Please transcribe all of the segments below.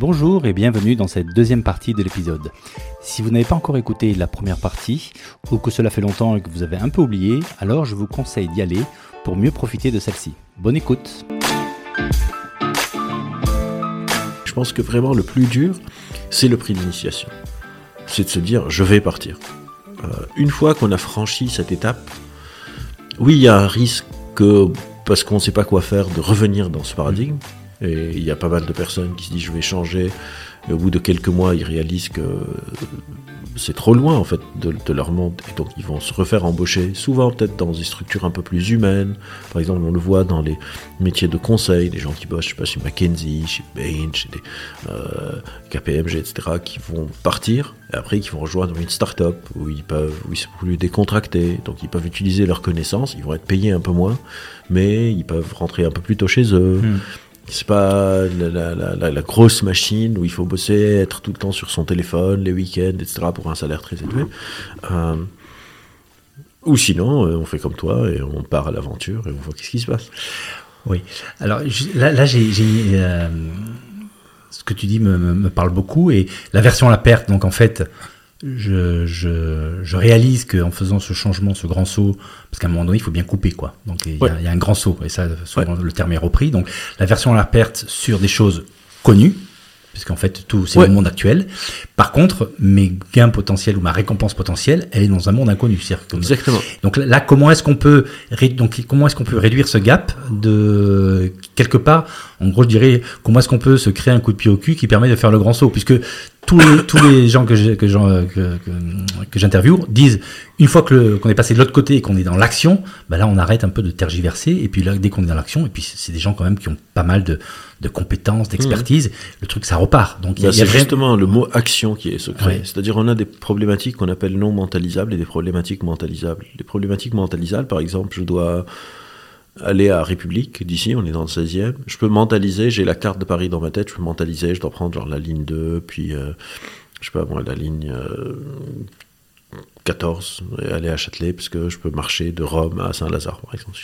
Bonjour et bienvenue dans cette deuxième partie de l'épisode. Si vous n'avez pas encore écouté la première partie, ou que cela fait longtemps et que vous avez un peu oublié, alors je vous conseille d'y aller pour mieux profiter de celle-ci. Bonne écoute Je pense que vraiment le plus dur, c'est le prix d'initiation. C'est de se dire, je vais partir. Euh, une fois qu'on a franchi cette étape, oui, il y a un risque que, parce qu'on ne sait pas quoi faire, de revenir dans ce paradigme. Et il y a pas mal de personnes qui se disent je vais changer. Et au bout de quelques mois, ils réalisent que c'est trop loin en fait de, leur monde. Et donc ils vont se refaire embaucher souvent peut-être dans des structures un peu plus humaines. Par exemple on le voit dans les métiers de conseil des gens qui bossent je sais pas chez McKinsey chez Bain chez des, euh, KPMG etc qui vont partir. Et après qui vont rejoindre une start-up où ils peuvent où ils sont plus décontractés. Donc ils peuvent utiliser leurs connaissances. Ils vont être payés un peu moins mais ils peuvent rentrer un peu plus tôt chez eux. Hmm. C'est pas la, grosse machine où il faut bosser, être tout le temps sur son téléphone, les week-ends, etc. pour un salaire très élevé. Euh, ou sinon, euh, on fait comme toi et on part à l'aventure et on voit qu'est-ce qui se passe. Oui. Alors là, j'ai, euh, ce que tu dis me, me, parle beaucoup et la version à la perte. Donc en fait, je, je, je réalise qu'en faisant ce changement, ce grand saut, parce qu'à un moment donné, il faut bien couper, quoi. Donc il y, a, il y a un grand saut, et ça, souvent, le terme est repris. Donc la version à la perte sur des choses connues, puisqu'en fait tout c'est le monde actuel. Par contre, mes gains potentiels ou ma récompense potentielle, elle est dans un monde inconnu. Exactement. Donc là, comment est-ce qu'on peut donc comment est-ce qu'on peut réduire ce gap de quelque part En gros, je dirais comment est-ce qu'on peut se créer un coup de pied au cul qui permet de faire le grand saut, puisque tous les, tous les gens que j'interviewe que, que, disent une fois que qu'on est passé de l'autre côté et qu'on est dans l'action, bah là on arrête un peu de tergiverser et puis là dès qu'on est dans l'action et puis c'est des gens quand même qui ont pas mal de, de compétences, d'expertise, mmh. le truc ça repart. Donc bah, c'est justement le mot action qui est secret. C'est-à-dire on a des problématiques qu'on appelle non mentalisables et des problématiques mentalisables. Les problématiques mentalisables par exemple, je dois aller à République, d'ici, on est dans le 16e. Je peux mentaliser, j'ai la carte de Paris dans ma tête, je peux mentaliser, je dois prendre genre la ligne 2, puis, euh, je sais pas moi, la ligne 14, euh, et aller à Châtelet, parce que je peux marcher de Rome à Saint-Lazare, par exemple.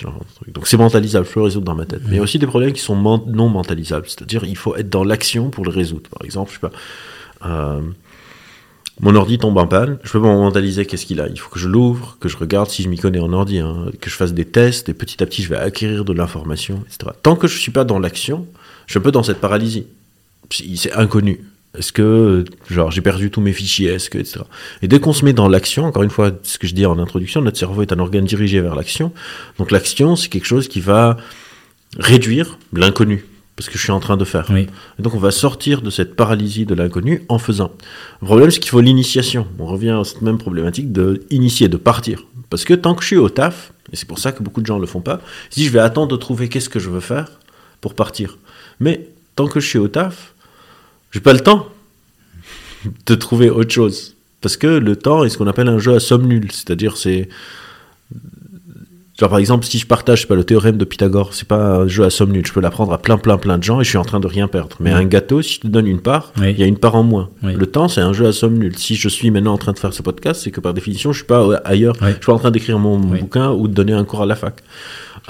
Donc c'est mentalisable, je peux le résoudre dans ma tête. Mais il y a aussi des problèmes qui sont non mentalisables, c'est-à-dire il faut être dans l'action pour le résoudre. Par exemple, je sais pas... Euh, mon ordi tombe en panne, je peux pas mentaliser qu'est-ce qu'il a. Il faut que je l'ouvre, que je regarde si je m'y connais en ordi, hein, que je fasse des tests, et petit à petit je vais acquérir de l'information, etc. Tant que je suis pas dans l'action, je suis un peu dans cette paralysie. C'est inconnu. Est-ce que, genre, j'ai perdu tous mes fichiers, est-ce que, etc. Et dès qu'on se met dans l'action, encore une fois, ce que je dis en introduction, notre cerveau est un organe dirigé vers l'action. Donc l'action, c'est quelque chose qui va réduire l'inconnu parce que je suis en train de faire. Et donc on va sortir de cette paralysie de l'inconnu en faisant. Le problème, c'est qu'il faut l'initiation. On revient à cette même problématique de initier, de partir. Parce que tant que je suis au taf, et c'est pour ça que beaucoup de gens ne le font pas, si je vais attendre de trouver qu'est-ce que je veux faire pour partir. Mais tant que je suis au taf, j'ai pas le temps de trouver autre chose. Parce que le temps est ce qu'on appelle un jeu à somme nulle. C'est-à-dire, c'est Genre par exemple, si je partage pas, le théorème de Pythagore, c'est pas un jeu à somme nulle, je peux l'apprendre à plein plein plein de gens et je suis en train de rien perdre. Mais un gâteau, si je te donne une part, il y a une part en moins. Le temps, c'est un jeu à somme nulle. Si je suis maintenant en train de faire ce podcast, c'est que par définition, je suis pas ailleurs, je suis pas en train d'écrire mon bouquin ou de donner un cours à la fac.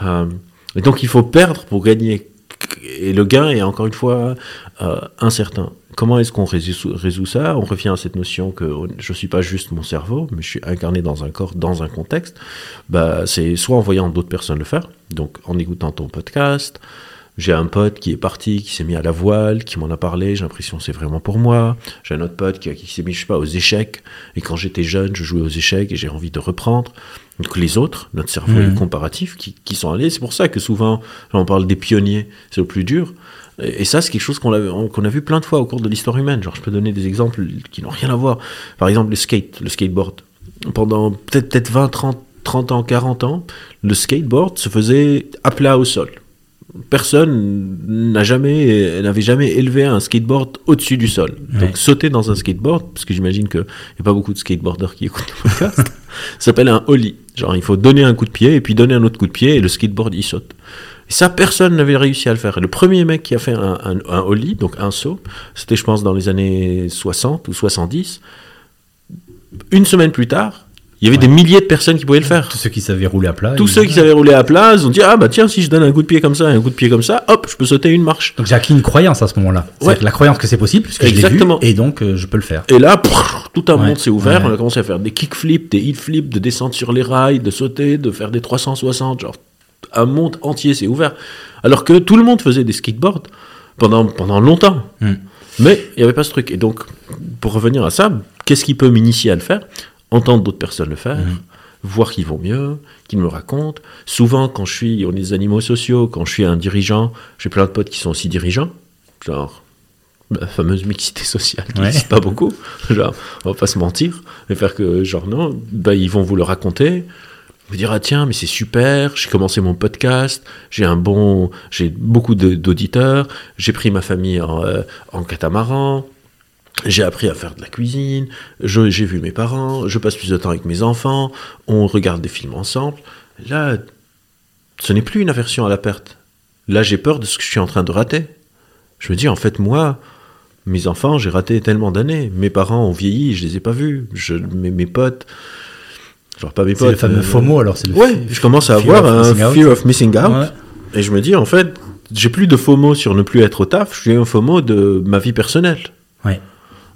Euh, et donc il faut perdre pour gagner. Et le gain est encore une fois euh, incertain. Comment est-ce qu'on résout, ça? On revient à cette notion que je ne suis pas juste mon cerveau, mais je suis incarné dans un corps, dans un contexte. Bah, c'est soit en voyant d'autres personnes le faire, donc en écoutant ton podcast. J'ai un pote qui est parti, qui s'est mis à la voile, qui m'en a parlé, j'ai l'impression que c'est vraiment pour moi. J'ai un autre pote qui, qui s'est mis, je sais pas, aux échecs. Et quand j'étais jeune, je jouais aux échecs et j'ai envie de reprendre. Donc les autres, notre cerveau est mmh. comparatif, qui, qui sont allés. C'est pour ça que souvent, on parle des pionniers, c'est le plus dur. Et ça, c'est quelque chose qu'on a, vu plein de fois au cours de l'histoire humaine. Genre, je peux donner des exemples qui n'ont rien à voir. Par exemple, le skate, le skateboard. Pendant peut-être peut 20, 30, 30 ans, 40 ans, le skateboard se faisait à plat au sol. Personne n'a jamais, n'avait jamais élevé un skateboard au-dessus du sol. Donc sauter dans un skateboard, parce que j'imagine qu'il n'y a pas beaucoup de skateboarders qui écoutent le podcast, s'appelle un ollie. Genre il faut donner un coup de pied et puis donner un autre coup de pied et le skateboard il saute. Et ça, personne n'avait réussi à le faire. le premier mec qui a fait un, un, un ollie, donc un saut, c'était, je pense, dans les années 60 ou 70. Une semaine plus tard, Il y avait Ouais. des milliers de personnes qui pouvaient le faire. Tous ceux qui savaient rouler à plat. Tous ceux qui savaient rouler à plat, ils ont dit ah bah tiens si je donne un coup de pied comme ça et un coup de pied comme ça, hop, je peux sauter une marche. Donc j'ai acquis une croyance à ce moment-là. Ouais. La croyance que c'est possible, puisque je l'ai vu, Exactement. et donc euh, je peux le faire. Et là, prrr, tout un Ouais. monde s'est ouvert. On a commencé à faire des kickflips, des hitflips, de descendre sur les rails, de sauter, de faire des 360. Genre, un monde entier s'est ouvert. Alors que tout le monde faisait des skateboards pendant, pendant longtemps. Mm. Mais il n'y avait pas ce truc. Et donc, pour revenir à ça, qu'est-ce qui peut m'initier à le faire? Entendre d'autres personnes le faire, Mm. voir qu'ils vont mieux, qu'ils me racontent. Souvent, quand je suis, on est des animaux sociaux, quand je suis un dirigeant, j'ai plein de potes qui sont aussi dirigeants. Genre, la fameuse mixité sociale qui Ouais. n'existe pas beaucoup. Genre, on va pas se mentir. Et faire que, genre, non, bah, ils vont vous le raconter. Vous dire, ah tiens, mais c'est super, j'ai commencé mon podcast, j'ai un bon, j'ai beaucoup d'auditeurs, j'ai pris ma famille en, euh, en catamaran, j'ai appris à faire de la cuisine, j'ai vu mes parents, je passe plus de temps avec mes enfants, on regarde des films ensemble. Là, ce n'est plus une aversion à la perte. Là, j'ai peur de ce que je suis en train de rater. Je me dis, en fait, moi, mes enfants, j'ai raté tellement d'années. Mes parents ont vieilli, je les ai pas vus. Je, mes, mes potes, genre pas mes C'est potes. le fameux euh, FOMO, alors c'est le Ouais, je commence à avoir of un fear of missing out. Ouais. Et je me dis, en fait, j'ai plus de FOMO sur ne plus être au taf, j'ai un FOMO de ma vie personnelle. Ouais.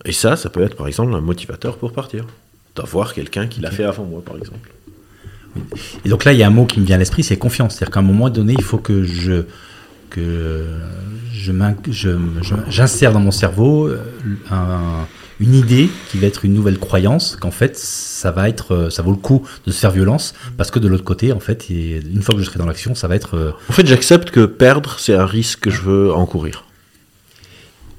Et ça, ça peut être par exemple un motivateur pour partir. D'avoir quelqu'un qui l'a fait avant moi, par exemple. Et donc là, il y a un mot qui me vient à l'esprit, c'est confiance. C'est-à-dire qu'à un moment donné, il faut que je que je- j'insère dans mon cerveau euh, un- une idée qui va être une nouvelle croyance qu'en fait ça va être euh, ça vaut le coup de se faire violence parce que de l'autre côté en fait et une fois que je serai dans l'action ça va être euh, En fait, j'accepte que perdre, c'est un risque que je veux encourir.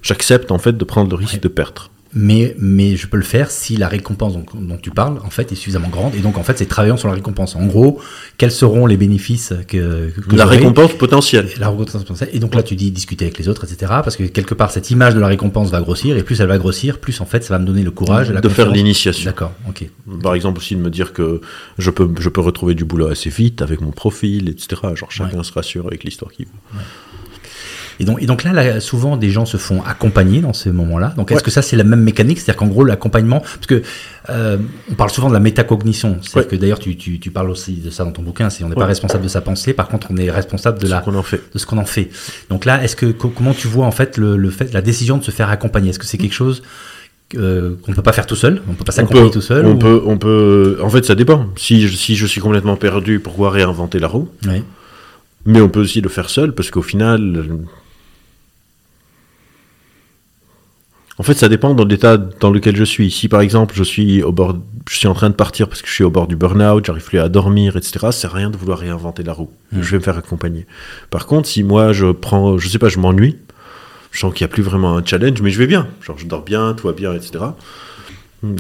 J'accepte en fait de prendre le risque Ouais. de perdre. Mais mais je peux le faire si la récompense dont, dont tu parles en fait est suffisamment grande et donc en fait c'est travaillant sur la récompense en gros quels seront les bénéfices que, que la récompense potentielle. La reconnaissance potentielle. Et donc là, tu dis discuter avec les autres, etc. Parce que quelque part, cette image de la récompense va grossir, et plus elle va grossir, plus en fait, ça va me donner le courage, et la de faire l'initiation. D'accord, ok. Par exemple aussi de me dire que je peux, je peux retrouver du boulot assez vite avec mon profil, etc. Genre chacun se rassure avec l'histoire qu'il veut. Et donc, et donc là, là, souvent, des gens se font accompagner dans ces moments-là. Donc, est-ce Ouais. que ça, c'est la même mécanique? C'est-à-dire qu'en gros, l'accompagnement, parce que euh, on parle souvent de la métacognition. C'est-à-dire Ouais. que d'ailleurs, tu, tu, tu parles aussi de ça dans ton bouquin. C'est on n'est pas responsable de sa pensée. Par contre, on est responsable de Ce la qu'on en fait. de ce qu'on en fait. Donc là, est-ce que co- comment tu vois en fait le, le fait la décision de se faire accompagner? Est-ce que c'est quelque chose euh, qu'on ne peut pas faire tout seul? On peut pas s'accompagner tout seul on ou- peut, on peut. En fait, ça dépend. Si je, si je suis complètement perdu, pourquoi réinventer la roue? Ouais. Mais on peut aussi le faire seul, parce qu'au final. euh, En fait, ça dépend de l'état dans lequel je suis. Si par exemple je suis au bord, je suis en train de partir parce que je suis au bord du burn-out, j'arrive plus à dormir, etc. C'est rien de vouloir réinventer la roue. Mm. Je vais me faire accompagner. Par contre, si moi je prends, je sais pas, je m'ennuie, je sens qu'il n'y a plus vraiment un challenge, mais je vais bien. Genre je dors bien, tout va bien, etc.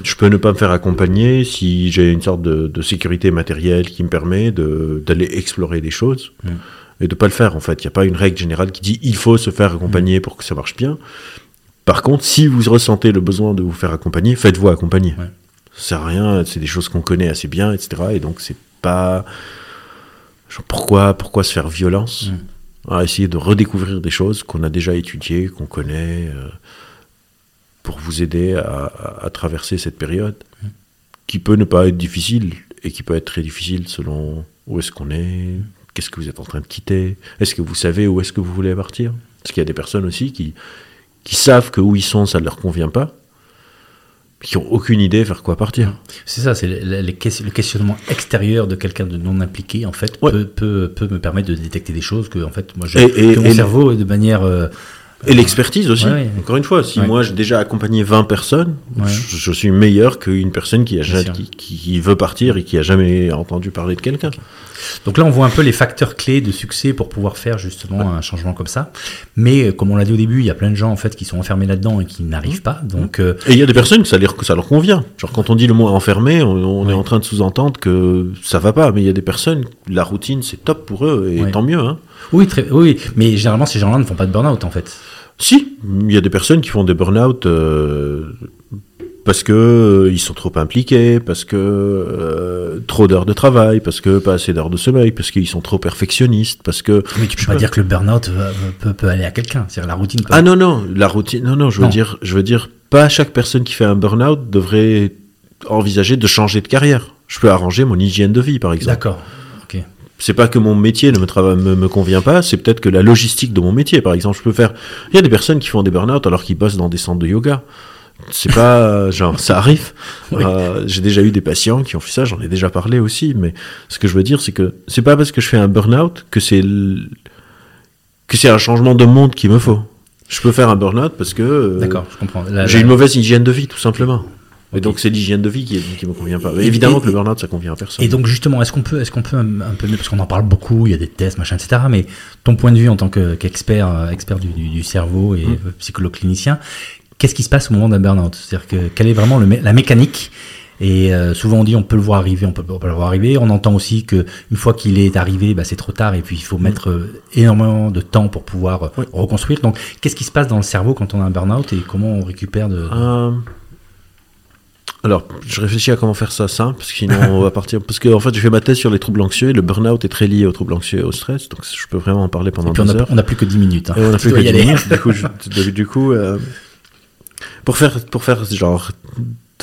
Je peux ne pas me faire accompagner si j'ai une sorte de, de sécurité matérielle qui me permet de- d'aller explorer des choses Mm. et de pas le faire en fait. Il n'y a pas une règle générale qui dit il faut se faire accompagner pour que ça marche bien. Par contre, si vous ressentez le besoin de vous faire accompagner, faites-vous accompagner. Ouais. Ça sert à rien, c'est des choses qu'on connaît assez bien, etc. Et donc c'est pas genre, pourquoi pourquoi se faire violence Mm. à essayer de redécouvrir des choses qu'on a déjà étudiées, qu'on connaît, euh, pour vous aider à, à- à traverser cette période qui peut ne pas être difficile et qui peut être très difficile selon où est-ce qu'on est, qu'est-ce que vous êtes en train de quitter, est-ce que vous savez où est-ce que vous voulez partir? Parce qu'il y a des personnes aussi qui, qui savent que où ils sont, ça ne leur convient pas, qui ont aucune idée vers quoi partir. C'est ça, c'est le, le- le ques- le questionnement extérieur de quelqu'un de non impliqué, en fait, Ouais. peut, peut, peut me permettre de détecter des choses que, en fait, moi, je, Et- et- que mon et- cerveau, de manière. euh, Et l'expertise aussi. Ouais. Encore une fois, si moi j'ai déjà accompagné 20 personnes, je, je suis meilleur qu'une personne qui, a qui, qui veut partir et qui a jamais entendu parler de quelqu'un. Donc là, on voit un peu les facteurs clés de succès pour pouvoir faire justement un changement comme ça. Mais euh, comme on l'a dit au début, il y a plein de gens en fait qui sont enfermés là-dedans et qui n'arrivent pas. Donc euh, Et il y a des personnes que ça leur, que ça leur convient. Genre quand on dit le mot enfermé, on, on est en train de sous-entendre que ça va pas. Mais il y a des personnes, la routine c'est top pour eux et tant mieux. Hein. Oui, très, oui, mais généralement ces gens-là ne font pas de burn-out en fait. Si, il y a des personnes qui font des burn-out euh, parce que euh, ils sont trop impliqués, parce que euh, trop d'heures de travail, parce que pas assez d'heures de sommeil, parce qu'ils sont trop perfectionnistes, parce que Mais tu peux pas dire que le burn-out peut, peut aller à quelqu'un. C'est-à-dire la routine. Peut... Ah non, non, la routine. Non, non, je veux, Non. Dire, je veux dire, pas chaque personne qui fait un burn-out devrait envisager de changer de carrière. Je peux arranger mon hygiène de vie, par exemple. D'accord. C'est pas que mon métier ne me, me, me convient pas, c'est peut-être que la logistique de mon métier, par exemple, je peux faire. Il y a des personnes qui font des burn-out alors qu'ils bossent dans des centres de yoga. C'est pas euh, genre ça arrive. Oui. Euh, J'ai déjà eu des patients qui ont fait ça, j'en ai déjà parlé aussi. Mais ce que je veux dire, c'est que c'est pas parce que je fais un burn-out que c'est l- que c'est un changement de monde qu'il me faut. Je peux faire un burn-out parce que euh, D'accord, je comprends. La- j'ai la- une mauvaise hygiène de vie, tout simplement. Et donc c'est l'hygiène de vie qui, qui me convient pas. Et- Évidemment et- que le burn-out ça convient à personne. Et donc justement, est-ce qu'on peut, est-ce qu'on peut un, un peu mieux, parce qu'on en parle beaucoup, il y a des tests, machin, etc. Mais ton point de vue en tant que- qu'expert, euh, expert du, du- du cerveau et Mm. euh, psychologue clinicien, qu'est-ce qui se passe au moment d'un burn-out? C'est-à-dire que quelle est vraiment le mé- la mécanique? Et euh, souvent on dit on peut le voir arriver, on peut pas le voir arriver. On entend aussi que une fois qu'il est arrivé, bah, c'est trop tard et puis il faut mettre euh, énormément de temps pour pouvoir euh, Oui. reconstruire. Donc qu'est-ce qui se passe dans le cerveau quand on a un burn-out et comment on récupère de Alors, je réfléchis à comment faire ça simple, parce que sinon on va partir. Parce que en fait, j'ai fait ma thèse sur les troubles anxieux et le burn-out est très lié aux troubles anxieux et au stress, donc je peux vraiment en parler pendant Et puis on a, heures. on a plus que 10 minutes. hein. Et on a Tu plus que y 10 aller. minutes. Du coup, je- du- du coup euh, pour faire, pour faire genre,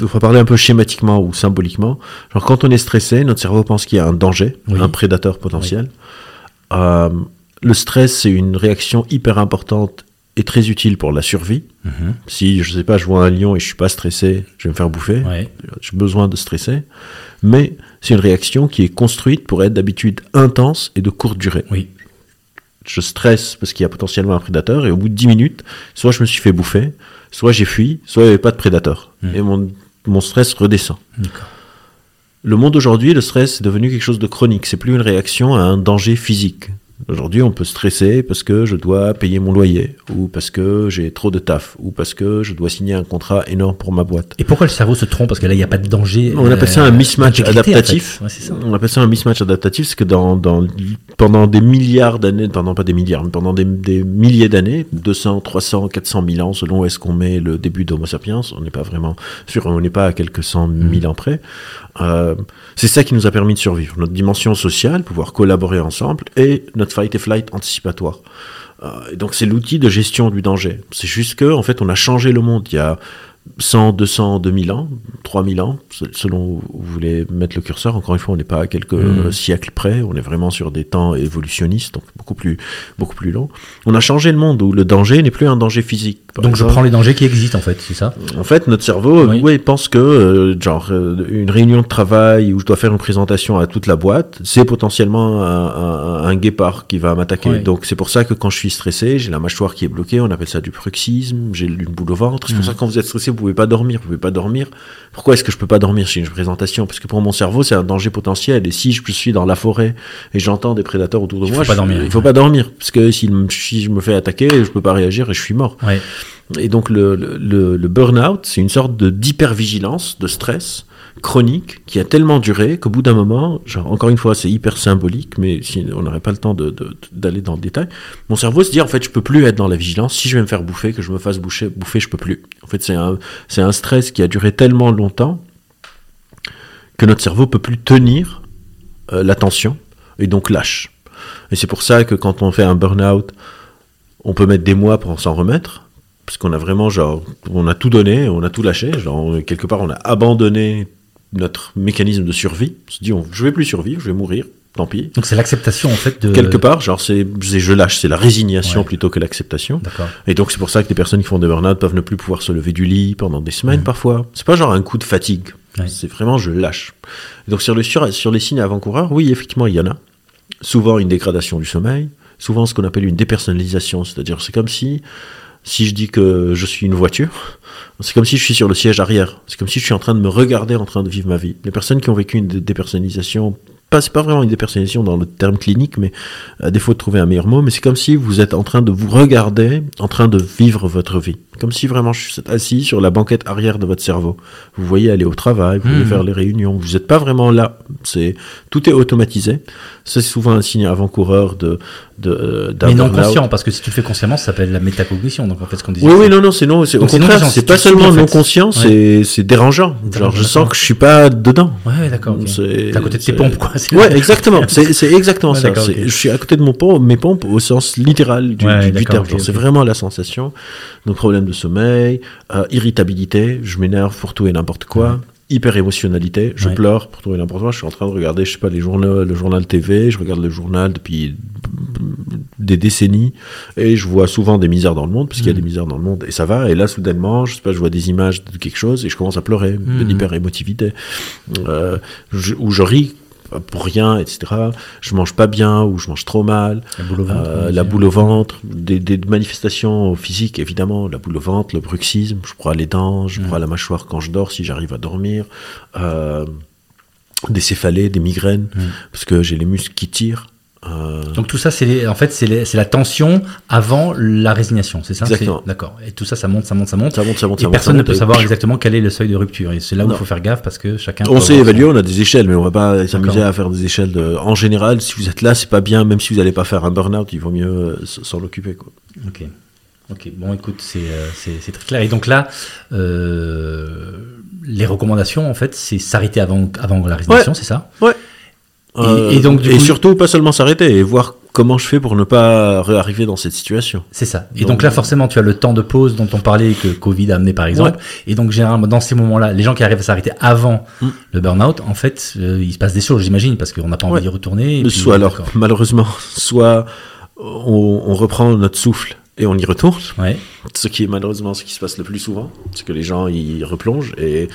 on va parler un peu schématiquement ou symboliquement. Genre, quand on est stressé, notre cerveau pense qu'il y a un danger, Oui. un prédateur potentiel. Euh, le stress, c'est une réaction hyper importante et très utile pour la survie. Mhm. Si, je sais pas, je vois un lion et je suis pas stressé, je vais me faire bouffer. Ouais. J'ai besoin de stresser. Mais c'est une réaction qui est construite pour être d'habitude intense et de courte durée. Oui. Je stresse parce qu'il y a potentiellement un prédateur et au bout de 10 minutes, soit je me suis fait bouffer, soit j'ai fui, soit il n'y avait pas de prédateur. Mm. Et mon, mon stress redescend. Le monde aujourd'hui, le stress est devenu quelque chose de chronique. C'est plus une réaction à un danger physique. Aujourd'hui, on peut stresser parce que je dois payer mon loyer, ou parce que j'ai trop de taf, ou parce que je dois signer un contrat énorme pour ma boîte. Et pourquoi le cerveau se trompe? Parce que là, il n'y a pas de danger. On appelle ça un euh, mismatch en adaptatif. fait. Ouais. On appelle ça un mismatch adaptatif, c'est que dans, dans, pendant des milliards d'années, pendant pas des milliards, mais pendant des, des milliers d'années, 200, 300, 400 000 ans, selon où est-ce qu'on met le début d'Homo sapiens, on n'est pas vraiment sûr, on n'est pas à quelques cent mille ans près. Euh, c'est ça qui nous a permis de survivre. Notre dimension sociale, pouvoir collaborer ensemble, et notre fight et flight anticipatoire. Euh, et donc c'est l'outil de gestion du danger. C'est juste que, en fait, on a changé le monde. 100, 200, 2000 ans, 3000 ans, se- selon où vous voulez mettre le curseur. Encore une fois, on n'est pas à quelques euh, siècles près. On est vraiment sur des temps évolutionnistes, donc beaucoup plus, beaucoup plus long. On a changé le monde où le danger n'est plus un danger physique. Donc je prends les dangers qui existent, en fait, c'est ça? En fait, notre cerveau, Oui. oui. pense que, euh, genre, euh, une réunion de travail où je dois faire une présentation à toute la boîte, c'est potentiellement un, un- un guépard qui va m'attaquer. Oui. Donc, c'est pour ça que quand je suis stressé, j'ai la mâchoire qui est bloquée, on appelle ça du bruxisme, j'ai une boule au ventre. C'est pour Mhm. ça que quand vous êtes stressé, pouvez pas dormir. Vous pouvez pas dormir. Pourquoi est-ce que je peux pas dormir? Chez une présentation Parce que pour mon cerveau, c'est un danger potentiel. Et si je suis dans la forêt et j'entends des prédateurs autour de Il moi, faut pas je- dormir. il faut pas dormir. Parce que si, si je me fais attaquer, je peux pas réagir et je suis mort. Ouais. Et donc le, le, le- le burn-out, c'est une sorte de d'hypervigilance, de stress chronique qui a tellement duré qu'au bout d'un moment, encore une fois, c'est hyper symbolique, mais si on n'aurait pas le temps d'aller dans le détail, mon cerveau se dit en fait, je peux plus être dans la vigilance. Si je vais me faire bouffer, que je me fasse bouffer, bouffer je peux plus. En fait, c'est un, stress qui a duré tellement longtemps que notre cerveau peut plus tenir euh, l'attention et donc lâche. Et c'est pour ça que quand on fait un burn-out, on peut mettre des mois pour s'en remettre, parce qu'on a vraiment, genre, on a tout donné, on a tout lâché, quelque part, on a abandonné notre mécanisme de survie. On se dit, on, je vais plus survivre, je vais mourir, tant pis. Donc c'est l'acceptation, en fait, de... Quelque part, genre, c'est, je lâche, c'est la résignation Ouais. plutôt que l'acceptation. Et donc, c'est pour ça que des personnes qui font des burn-out peuvent ne plus pouvoir se lever du lit pendant des semaines, Mhm. parfois. C'est pas genre un coup de fatigue. Ouais. C'est vraiment, je lâche. Et donc, sur, le, sur, sur les signes avant-coureurs, oui, effectivement, il y en a. Souvent, une dégradation du sommeil. Souvent, ce qu'on appelle une dépersonnalisation. C'est-à-dire, c'est comme si, si je dis que je suis une voiture, c'est comme si je suis sur le siège arrière. C'est comme si je suis en train de me regarder en train de vivre ma vie. Les personnes qui ont vécu une dé- dépersonnalisation, pas, c'est pas vraiment une dépersonnalisation dans le terme clinique, mais à défaut de trouver un meilleur mot, mais c'est comme si vous êtes en train de vous regarder, en train de vivre votre vie. Comme si vraiment je suis assis sur la banquette arrière de votre cerveau. Vous voyez aller au travail, vous voyez Mhm. faire les réunions. Vous n'êtes pas vraiment là. C'est tout est automatisé. C'est souvent un signe avant-coureur de, de euh, d'un Mais non conscient, parce que si tu le fais consciemment, ça s'appelle la métacognition. Donc en fait, ce qu'on disait. Oui, oui, non, non, c'est non, c'est au contraire, c'est pas seulement non conscient, c'est c'est dérangeant. Genre, je sens que je suis pas dedans. Ouais, d'accord. C'est- à côté de tes pompes, quoi. Ouais, exactement. C'est c'est exactement ça. Je suis à côté de mon pom- mes pompes au sens littéral du, terme. C'est vraiment la sensation. Donc problème de sommeil, euh, irritabilité, je m'énerve pour tout et n'importe quoi. hyper émotionnalité. Je Ouais. pleure pour trouver n'importe quoi. Je suis en train de regarder, je sais pas, les journaux, le journal TV. Je regarde le journal depuis des décennies et je vois souvent des misères dans le monde parce qu'il y a Mhm. des misères dans le monde et ça va. Et là, soudainement, je sais pas, je vois des images de quelque chose et je commence à pleurer de l'hyper émotivité euh, je- où je ris pour rien, etc. Je mange pas bien ou je mange trop mal. La boule au ventre. Euh, la boule au ventre, des, des manifestations physiques évidemment, la boule au ventre, le bruxisme, je broie les dents, je Mm. broie la mâchoire quand je dors si j'arrive à dormir, euh, des céphalées, des migraines, parce que j'ai les muscles qui tirent. Euh, Donc tout ça, c'est en fait, c'est la tension avant la résignation, c'est ça? Exactement. D'accord. Et tout ça, ça monte, ça monte, ça monte. ça monte, ça monte, Et ça monte. personne ça ne monte, peut et- savoir exactement quel est le seuil de rupture. Et c'est là où il faut faire gaffe parce que chacun. On sait évaluer, on a des échelles, mais on va pas s'amuser à faire des échelles de. En général, si vous êtes là, c'est pas bien, même si vous n'allez pas faire un burn-out, il vaut mieux euh, s'en occuper. Quoi. Ok. Ok. Bon, écoute, c'est euh, c'est- très clair. Et donc là, euh, les recommandations, en fait, c'est s'arrêter avant, avant la résignation, c'est ça? Euh, et donc, du et coup- surtout, pas seulement s'arrêter et voir comment je fais pour ne pas arriver dans cette situation. C'est ça. Et Donc- donc, là, forcément, tu as le temps de pause dont on parlait que Covid a amené, par exemple. Et donc, généralement, dans ces moments-là, les gens qui arrivent à s'arrêter avant Mm. le burn-out, en fait, euh, il se passe des choses, j'imagine, parce qu'on n'a pas envie Ouais. d'y retourner. et puis- soit alors, malheureusement, soit on, on reprend notre souffle et on y retourne, Ouais. ce qui est malheureusement ce qui se passe le plus souvent, c'est que les gens y replongent et, et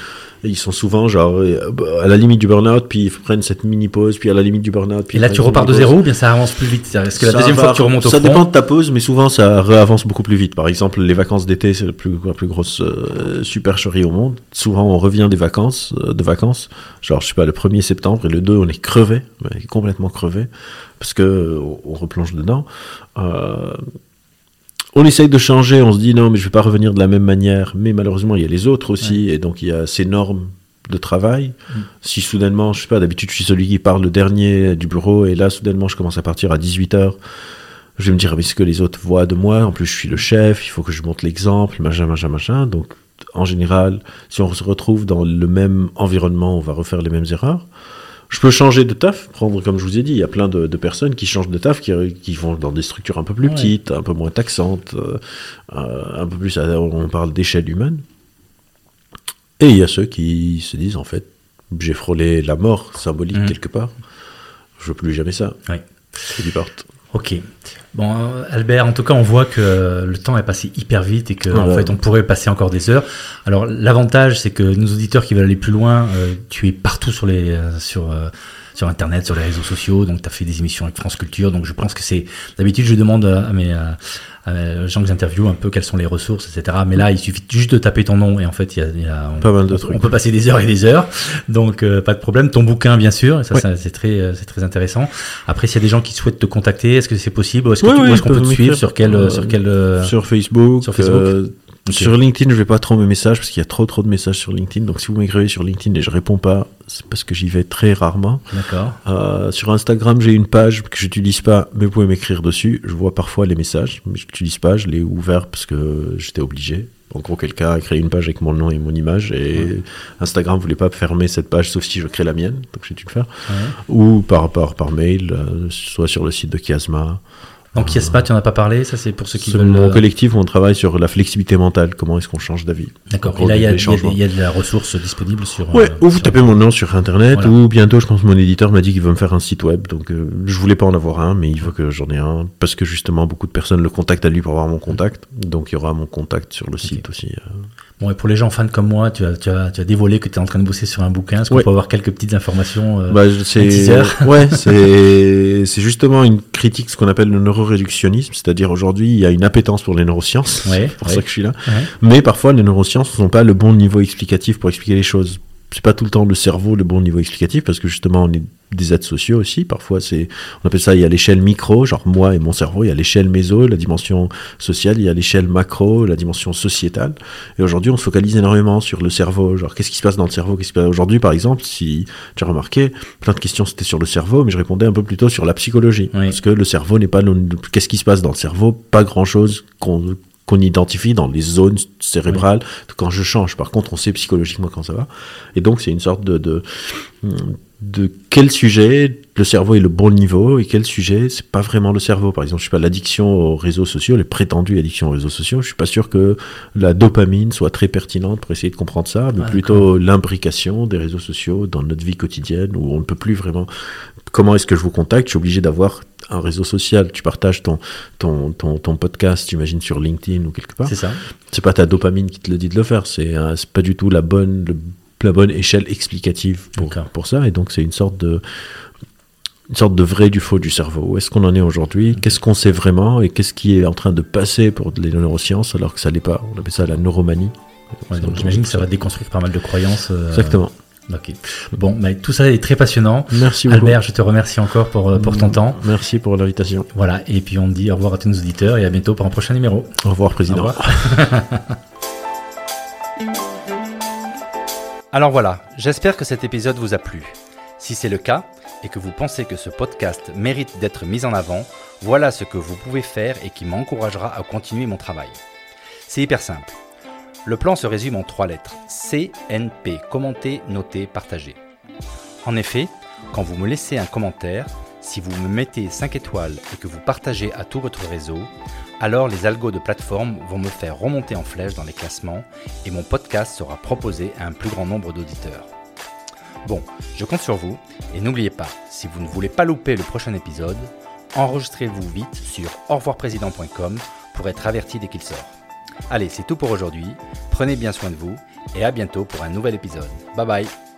ils sont souvent genre euh, à la limite du burn-out, puis ils prennent cette mini pause, puis à la limite du burn-out. puis Et là, tu repars de zéro ou bien ça avance plus vite? Est-ce que la Ça deuxième va- fois que tu remontes au Ça front dépend de ta pause, mais souvent ça réavance beaucoup plus vite. Par exemple, les vacances d'été, c'est la plus, la plus grosse euh, supercherie au monde. Souvent, on revient des vacances, euh, de vacances, genre, je sais pas, le 1er septembre et le 2, on est crevé, mais complètement crevé, parce que on replonge dedans. Euh, on essaye de changer, on se dit non, mais je vais pas revenir de la même manière. Mais malheureusement, il y a les autres aussi, et donc il y a ces normes de travail. Si soudainement, je sais pas, d'habitude, je suis celui qui parle le dernier du bureau, et là, soudainement, je commence à partir à 18h. Je vais me dire, mais ce que les autres voient de moi, en plus, je suis le chef, il faut que je montre l'exemple, machin, machin, machin. Donc, en général, si on se retrouve dans le même environnement, on va refaire les mêmes erreurs. Je peux changer de taf, prendre, comme je vous ai dit, il y a plein de, de personnes qui changent de taf, qui, qui vont dans des structures un peu plus Ouais. petites, un peu moins taxantes, euh, euh, un peu plus, à- on parle d'échelle humaine. Et il y a ceux qui se disent, en fait, j'ai frôlé la mort symbolique Mhm. quelque part, je veux plus jamais ça. Ouais. Du porte. Ok. Bon, Albert, en tout cas, on voit que le temps est passé hyper vite et que Ah en ouais. fait, on pourrait passer encore des heures. Alors, l'avantage, c'est que nos auditeurs qui veulent aller plus loin, euh, tu es partout sur les euh, sur euh, sur Internet, sur les réseaux sociaux. Donc, tu as fait des émissions avec France Culture. Donc, je pense que c'est d'habitude, je demande à mes euh, gens que j'interviewe un peu quelles sont les ressources, etc. Mais là, il suffit juste de taper ton nom et en fait, il y a, il y a- on, Pas mal de trucs. On peut passer des heures et des heures, donc euh, pas de problème. Ton bouquin, bien sûr, ça, c'est très, euh, c'est très intéressant. Après, s'il y a des gens qui souhaitent te contacter, est-ce que c'est possible Est-ce qu'on ils peut te suivre. Sur quel, sur quel euh, Sur Facebook. sur Facebook. euh, Ok. Sur LinkedIn, je vais pas trop mes messages parce qu'il y a trop trop de messages sur LinkedIn. Donc si vous m'écrivez sur LinkedIn et je réponds pas, parce que j'y vais très rarement. D'accord. Euh, sur Instagram, j'ai une page que j'utilise pas, mais vous pouvez m'écrire dessus. Je vois parfois les messages, mais je l'utilise pas. Je l'ai ouvert parce que j'étais obligé. En gros, quelqu'un a créé une page avec mon nom et mon image et Instagram voulait pas fermer cette page sauf si je crée la mienne, donc j'ai dû le faire. Ouais. Ou par, par, par mail, euh, soit sur le site de Chiasma. Donc Yespa, tu en as pas parlé, ça c'est pour ceux qui C'est veulent. mon euh, collectif on travaille sur la flexibilité mentale, comment est-ce qu'on change d'avis. D'accord. Et là, il y, y y a de la ressource disponible sur. Ouais, euh, ou vous sur- tapez mon nom sur internet, Voilà. ou bientôt, je pense, mon éditeur m'a dit qu'il veut me faire un site web, donc euh, je voulais pas en avoir un, mais il veut que j'en ai un, parce que justement, beaucoup de personnes le contactent à lui pour avoir mon contact, donc il y aura mon contact sur le site aussi. Bon, et pour les gens fans comme moi, tu as, tu as, tu as dévoilé que tu es en train de bosser sur un bouquin. Est-ce qu'on Ouais. peut avoir quelques petites informations euh, Bah, c'est ouais, c'est c'est justement une critique ce qu'on appelle le neuroréductionnisme, c'est-à-dire aujourd'hui il y a une appétence pour les neurosciences, Ouais, c'est pour ouais. ça que je suis là. Mais parfois les neurosciences ne sont pas le bon niveau explicatif pour expliquer les choses. C'est pas tout le temps le cerveau le bon niveau explicatif parce que justement on est des êtres sociaux aussi. Parfois c'est on appelle ça il y a l'échelle micro, genre moi et mon cerveau, il y a l'échelle méso, la dimension sociale, il y a l'échelle macro, la dimension sociétale. Et aujourd'hui on se focalise énormément sur le cerveau, genre qu'est-ce qui se passe dans le cerveau, qu'est-ce qui se passe? Aujourd'hui par exemple, si tu as remarqué, plein de questions c'était sur le cerveau, mais je répondais un peu plutôt sur la psychologie Oui. parce que le cerveau n'est pas qu'est-ce qui se passe dans le cerveau, pas grand-chose qu'on qu'on identifie dans les zones cérébrales quand je change. Par contre, on sait psychologiquement quand ça va. Et donc, c'est une sorte de, de, de quel sujet le cerveau est le bon niveau et quel sujet c'est pas vraiment le cerveau. Par exemple, je sais pas l'addiction aux réseaux sociaux, les prétendues addictions aux réseaux sociaux. Je suis pas sûr que la dopamine soit très pertinente pour essayer de comprendre ça, mais Ah, plutôt l'imbrication des réseaux sociaux dans notre vie quotidienne où on ne peut plus vraiment. Comment est-ce que je vous contacte? Je suis obligé d'avoir un réseau social. Tu partages ton ton ton, ton podcast, j'imagine sur LinkedIn ou quelque part. C'est ça. C'est pas ta dopamine qui te le dit de le faire. C'est pas du tout la bonne la bonne échelle explicative pour, pour ça. Et donc c'est une sorte de une sorte de vrai du faux du cerveau. Où est-ce qu'on en est aujourd'hui? Qu'est-ce qu'on sait vraiment? Et qu'est-ce qui est en train de passer pour les neurosciences alors que ça l'est pas? On appelle ça la neuromanie. Ouais, donc j'imagine que ça va déconstruire pas mal de croyances. euh, Exactement. Ok. Bon, mais tout ça est très passionnant. Merci beaucoup. Albert, je te remercie encore pour, euh, pour ton temps. Merci pour l'invitation. Voilà, et puis on dit au revoir à tous nos auditeurs et à bientôt pour un prochain numéro. Au revoir, président. Au revoir. Alors voilà, j'espère que cet épisode vous a plu. Si c'est le cas et que vous pensez que ce podcast mérite d'être mis en avant, voilà ce que vous pouvez faire et qui m'encouragera à continuer mon travail. C'est hyper simple. Le plan se résume en trois lettres. CNP, commenter, noter, partager. En effet, quand vous me laissez un commentaire, si vous me mettez 5 étoiles et que vous partagez à tout votre réseau, alors les algos de plateforme vont me faire remonter en flèche dans les classements et mon podcast sera proposé à un plus grand nombre d'auditeurs. Bon, je compte sur vous et n'oubliez pas, si vous ne voulez pas louper le prochain épisode, enregistrez-vous vite sur aurevoirprésident.com pour être averti dès qu'il sort. Allez, c'est tout pour aujourd'hui, prenez bien soin de vous et à bientôt pour un nouvel épisode. Bye bye